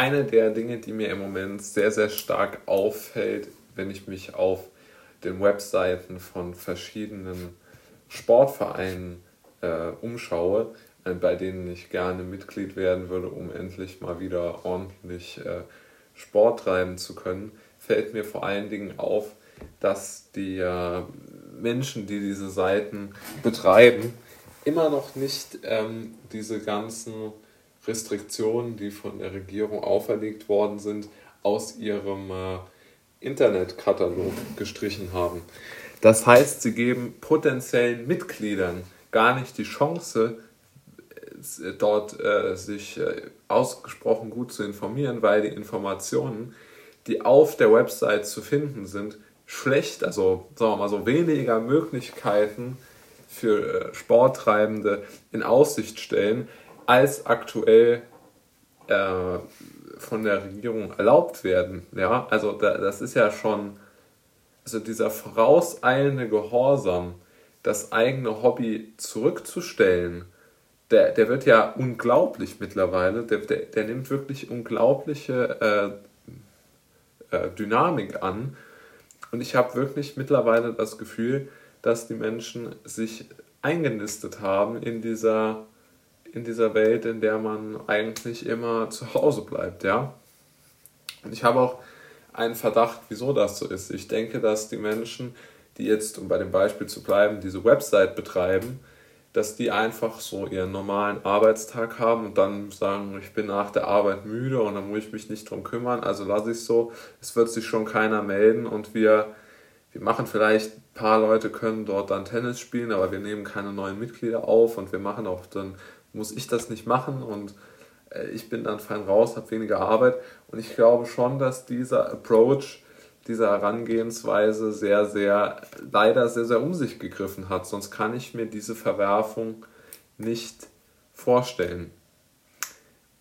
eine der Dinge, die mir im Moment sehr, sehr stark auffällt, wenn ich mich auf den Webseiten von verschiedenen Sportvereinen äh, umschaue, äh, bei denen ich gerne Mitglied werden würde, um endlich mal wieder ordentlich äh, Sport treiben zu können, fällt mir vor allen Dingen auf, dass die äh, Menschen, die diese Seiten betreiben, immer noch nicht ähm, diese ganzen Restriktionen, die von der Regierung auferlegt worden sind, aus ihrem äh, Internetkatalog gestrichen haben. Das heißt, sie geben potenziellen Mitgliedern gar nicht die Chance, äh, dort äh, sich äh, ausgesprochen gut zu informieren, weil die Informationen, die auf der Website zu finden sind, schlecht, also sagen wir mal so weniger Möglichkeiten für äh, Sporttreibende in Aussicht stellen, als aktuell äh, von der Regierung erlaubt werden. Ja, also da, das ist ja schon, also dieser vorauseilende Gehorsam, das eigene Hobby zurückzustellen, der, der wird ja unglaublich mittlerweile, der, der, der nimmt wirklich unglaubliche äh, äh, Dynamik an. Und ich habe wirklich mittlerweile das Gefühl, dass die Menschen sich eingenistet haben in dieser in dieser Welt, in der man eigentlich immer zu Hause bleibt, ja. Und ich habe auch einen Verdacht, wieso das so ist. Ich denke, dass die Menschen, die jetzt, um bei dem Beispiel zu bleiben, diese Website betreiben, dass die einfach so ihren normalen Arbeitstag haben und dann sagen, ich bin nach der Arbeit müde und dann muss ich mich nicht drum kümmern, also lasse ich so, es wird sich schon keiner melden und wir, wir machen vielleicht, ein paar Leute können dort dann Tennis spielen, aber wir nehmen keine neuen Mitglieder auf und wir machen auch dann muss ich das nicht machen und äh, ich bin dann fein raus, habe weniger Arbeit. Und ich glaube schon, dass dieser Approach, diese Herangehensweise sehr, sehr, leider sehr, sehr um sich gegriffen hat. Sonst kann ich mir diese Verwerfung nicht vorstellen.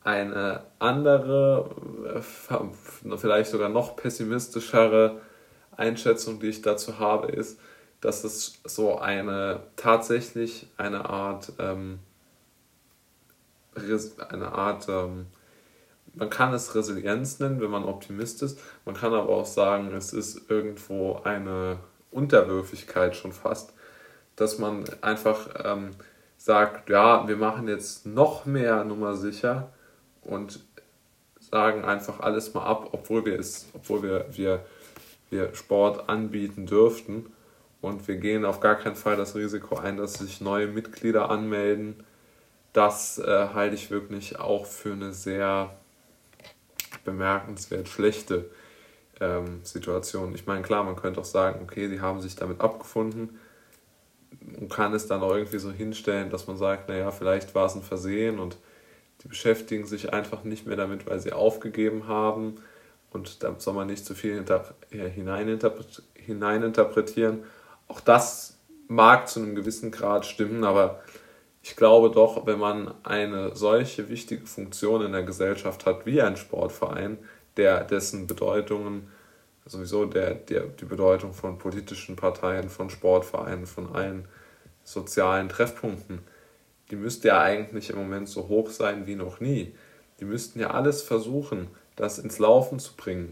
Eine andere, äh, vielleicht sogar noch pessimistischere Einschätzung, die ich dazu habe, ist, dass es so eine tatsächlich eine Art ähm, eine Art, ähm, man kann es Resilienz nennen, wenn man Optimist ist. Man kann aber auch sagen, es ist irgendwo eine Unterwürfigkeit schon fast, dass man einfach ähm, sagt, ja, wir machen jetzt noch mehr Nummer sicher und sagen einfach alles mal ab, obwohl wir es, obwohl wir, wir, wir Sport anbieten dürften. Und wir gehen auf gar keinen Fall das Risiko ein, dass sich neue Mitglieder anmelden das äh, halte ich wirklich auch für eine sehr bemerkenswert schlechte ähm, Situation. Ich meine, klar, man könnte auch sagen, okay, die haben sich damit abgefunden und kann es dann auch irgendwie so hinstellen, dass man sagt, naja, vielleicht war es ein Versehen und die beschäftigen sich einfach nicht mehr damit, weil sie aufgegeben haben und da soll man nicht zu viel hineininterpretieren. Auch das mag zu einem gewissen Grad stimmen, aber ich glaube doch, wenn man eine solche wichtige Funktion in der Gesellschaft hat wie ein Sportverein, der dessen Bedeutungen, sowieso der, der, die Bedeutung von politischen Parteien, von Sportvereinen, von allen sozialen Treffpunkten, die müsste ja eigentlich im Moment so hoch sein wie noch nie. Die müssten ja alles versuchen, das ins Laufen zu bringen.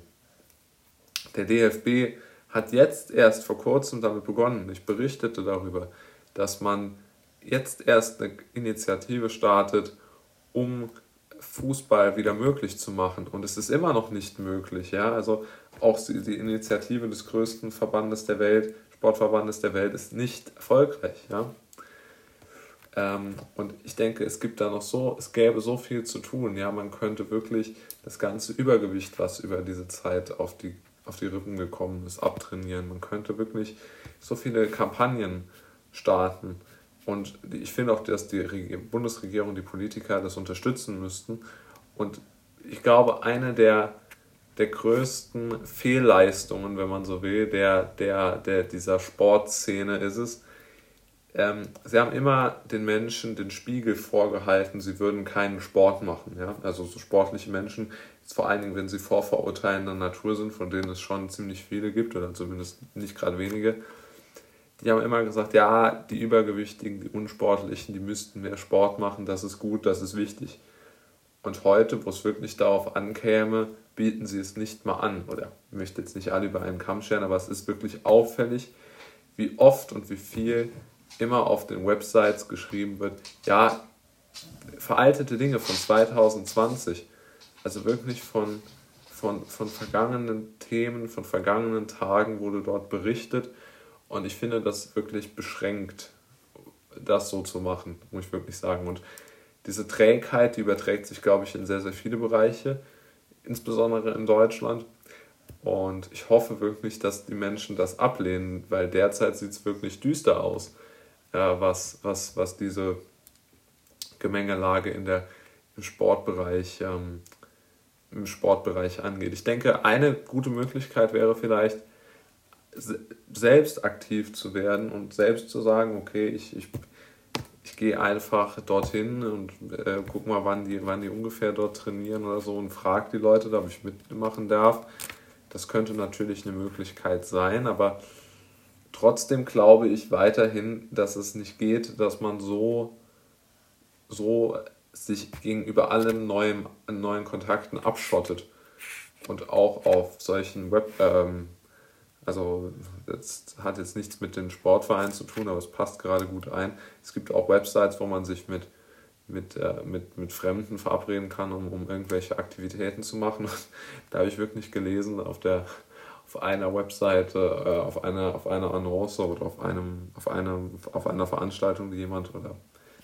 Der DFB hat jetzt erst vor kurzem damit begonnen. Ich berichtete darüber, dass man jetzt erst eine Initiative startet, um Fußball wieder möglich zu machen. Und es ist immer noch nicht möglich. Ja? Also auch die Initiative des größten Verbandes der Welt, Sportverbandes der Welt, ist nicht erfolgreich. Ja? Ähm, und ich denke, es gibt da noch so, es gäbe so viel zu tun. Ja, man könnte wirklich das ganze Übergewicht, was über diese Zeit auf die, auf die Rippen gekommen ist, abtrainieren. Man könnte wirklich so viele Kampagnen starten und ich finde auch, dass die Bundesregierung, die Politiker das unterstützen müssten. Und ich glaube, eine der, der größten Fehlleistungen, wenn man so will, der, der, der dieser Sportszene ist es, ähm, sie haben immer den Menschen den Spiegel vorgehalten, sie würden keinen Sport machen. Ja? Also so sportliche Menschen, vor allen Dingen, wenn sie vorverurteilender Natur sind, von denen es schon ziemlich viele gibt, oder zumindest nicht gerade wenige, die haben immer gesagt, ja, die Übergewichtigen, die Unsportlichen, die müssten mehr Sport machen, das ist gut, das ist wichtig. Und heute, wo es wirklich darauf ankäme, bieten sie es nicht mal an. Oder ich möchte jetzt nicht alle über einen Kamm scheren, aber es ist wirklich auffällig, wie oft und wie viel immer auf den Websites geschrieben wird, ja, veraltete Dinge von 2020. Also wirklich von, von, von vergangenen Themen, von vergangenen Tagen wurde dort berichtet. Und ich finde das wirklich beschränkt, das so zu machen, muss ich wirklich sagen. Und diese Trägheit, die überträgt sich, glaube ich, in sehr, sehr viele Bereiche, insbesondere in Deutschland. Und ich hoffe wirklich, dass die Menschen das ablehnen, weil derzeit sieht es wirklich düster aus, äh, was, was, was diese Gemengelage in der, im Sportbereich ähm, im Sportbereich angeht. Ich denke, eine gute Möglichkeit wäre vielleicht, selbst aktiv zu werden und selbst zu sagen, okay, ich, ich, ich gehe einfach dorthin und äh, guck mal, wann die, wann die ungefähr dort trainieren oder so und frage die Leute, ob ich mitmachen darf. Das könnte natürlich eine Möglichkeit sein, aber trotzdem glaube ich weiterhin, dass es nicht geht, dass man so, so sich gegenüber allen neuen, neuen Kontakten abschottet und auch auf solchen Web, ähm, also das hat jetzt nichts mit den Sportvereinen zu tun, aber es passt gerade gut ein. Es gibt auch Websites, wo man sich mit, mit, äh, mit, mit Fremden verabreden kann, um, um irgendwelche Aktivitäten zu machen. da habe ich wirklich gelesen auf der auf einer Webseite, äh, auf einer auf einer Annonce oder auf einem auf einem auf einer Veranstaltung, die jemand oder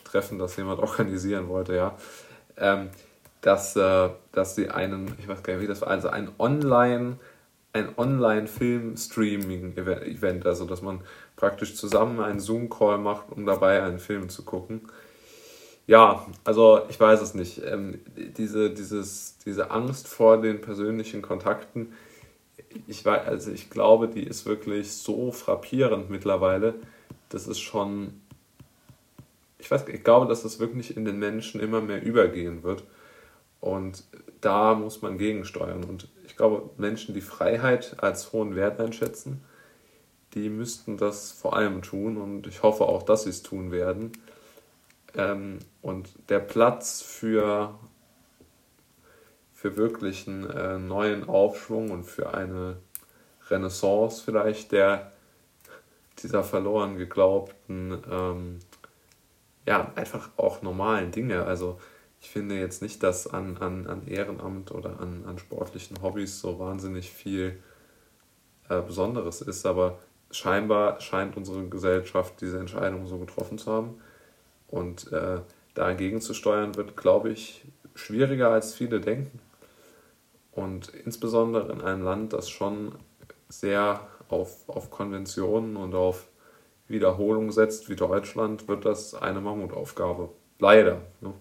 Treffen, das jemand organisieren wollte, ja, ähm, dass, äh, dass sie einen, ich weiß gar nicht, wie das war, also ein Online- ein Online-Film-Streaming-Event, also dass man praktisch zusammen einen Zoom-Call macht, um dabei einen Film zu gucken. Ja, also ich weiß es nicht. Ähm, diese, dieses, diese Angst vor den persönlichen Kontakten, ich, weiß, also ich glaube, die ist wirklich so frappierend mittlerweile. Das ist schon ich weiß, ich glaube, dass das wirklich in den Menschen immer mehr übergehen wird. Und da muss man gegensteuern. Und ich glaube, Menschen, die Freiheit als hohen Wert einschätzen, die müssten das vor allem tun. Und ich hoffe auch, dass sie es tun werden. Ähm, und der Platz für, für wirklich einen äh, neuen Aufschwung und für eine Renaissance vielleicht der dieser verloren geglaubten ähm, ja, einfach auch normalen Dinge. Also ich finde jetzt nicht, dass an, an, an Ehrenamt oder an, an sportlichen Hobbys so wahnsinnig viel äh, Besonderes ist, aber scheinbar scheint unsere Gesellschaft diese Entscheidung so getroffen zu haben. Und äh, dagegen zu steuern wird, glaube ich, schwieriger als viele denken. Und insbesondere in einem Land, das schon sehr auf, auf Konventionen und auf Wiederholung setzt wie Deutschland, wird das eine Mammutaufgabe. Leider. Ne?